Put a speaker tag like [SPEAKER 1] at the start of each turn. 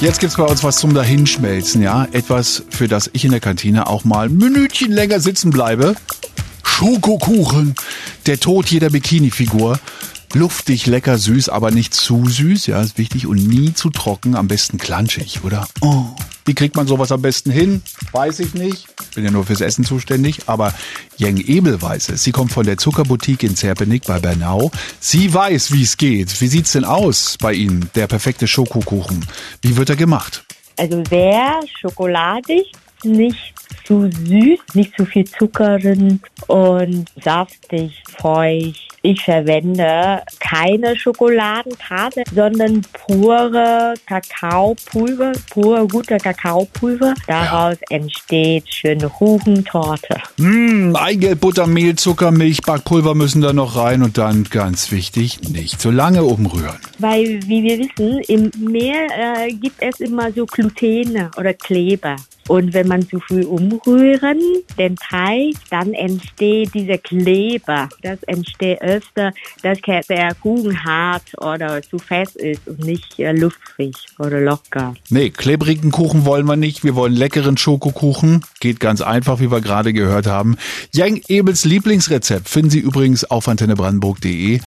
[SPEAKER 1] Jetzt gibt's bei uns was zum Dahinschmelzen, ja? Etwas, für das ich in der Kantine auch mal ein Minütchen länger sitzen bleibe. Schokokuchen. Der Tod jeder Bikini-Figur. Luftig, lecker, süß, aber nicht zu süß, ja, ist wichtig. Und nie zu trocken, am besten klanschig, oder? Oh. Wie kriegt man sowas am besten hin? Weiß ich nicht. Bin ja nur fürs Essen zuständig. Aber Jeng Ebel weiß es. Sie kommt von der Zuckerboutique in Zerpenick bei Bernau. Sie weiß, wie es geht. Wie sieht's denn aus bei Ihnen, der perfekte Schokokuchen? Wie wird er gemacht?
[SPEAKER 2] Also sehr schokoladig, nicht zu süß, nicht zu viel Zucker drin und saftig, feucht. Ich verwende keine Schokoladentasse, sondern pure Kakaopulver, pure gute Kakaopulver. Daraus ja. entsteht schöne Kuchentorte.
[SPEAKER 1] Mmh, Eigelb, Butter, Mehl, Zucker, Milch, Backpulver müssen da noch rein und dann ganz wichtig, nicht zu lange umrühren.
[SPEAKER 2] Weil, wie wir wissen, im Mehl äh, gibt es immer so Glutene oder Kleber. Und wenn man zu früh umrühren, den Teig, dann entsteht dieser Kleber. Das entsteht öfter, dass der Kuchen hart oder zu fest ist und nicht äh, luftig oder locker.
[SPEAKER 1] Nee, klebrigen Kuchen wollen wir nicht. Wir wollen leckeren Schokokuchen. Geht ganz einfach, wie wir gerade gehört haben. Jeng Ebels Lieblingsrezept finden Sie übrigens auf antennebrandenburg.de.